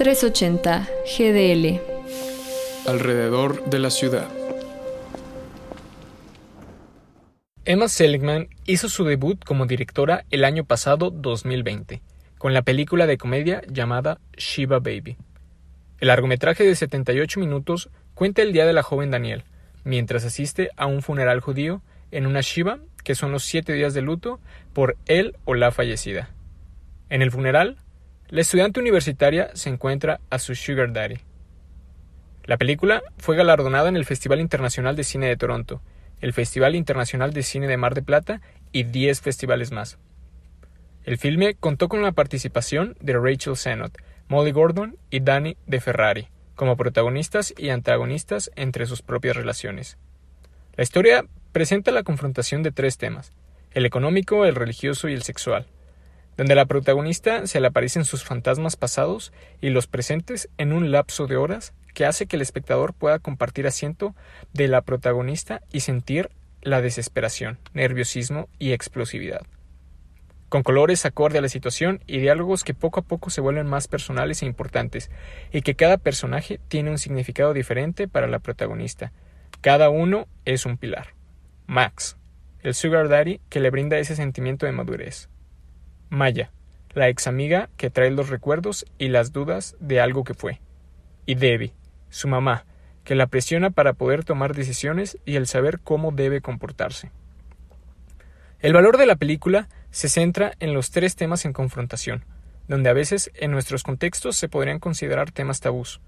380 GDL. Alrededor de la ciudad. Emma Seligman hizo su debut como directora el año pasado 2020, con la película de comedia llamada Shiva Baby. El largometraje de 78 minutos cuenta el día de la joven Daniel, mientras asiste a un funeral judío en una Shiva, que son los siete días de luto, por él o la fallecida. En el funeral, la estudiante universitaria se encuentra a su Sugar Daddy. La película fue galardonada en el Festival Internacional de Cine de Toronto, el Festival Internacional de Cine de Mar de Plata y 10 festivales más. El filme contó con la participación de Rachel Sennott, Molly Gordon y Danny de Ferrari, como protagonistas y antagonistas entre sus propias relaciones. La historia presenta la confrontación de tres temas, el económico, el religioso y el sexual, donde la protagonista se le aparecen sus fantasmas pasados y los presentes en un lapso de horas que hace que el espectador pueda compartir asiento de la protagonista y sentir la desesperación, nerviosismo y explosividad. Con colores acorde a la situación y diálogos que poco a poco se vuelven más personales e importantes, y que cada personaje tiene un significado diferente para la protagonista. Cada uno es un pilar. Max, el sugar daddy que le brinda ese sentimiento de madurez. Maya, la ex amiga que trae los recuerdos y las dudas de algo que fue. Y Debbie, su mamá, que la presiona para poder tomar decisiones y el saber cómo debe comportarse. El valor de la película se centra en los tres temas en confrontación, donde a veces en nuestros contextos se podrían considerar temas tabús,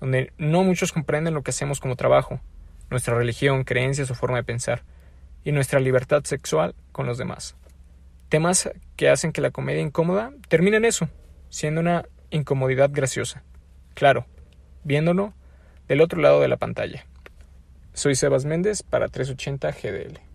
donde no muchos comprenden lo que hacemos como trabajo, nuestra religión, creencias o forma de pensar, y nuestra libertad sexual con los demás. Temas que hacen que la comedia incómoda termine en eso, siendo una incomodidad graciosa. Claro, viéndolo del otro lado de la pantalla. Soy Sebas Méndez para 380 GDL.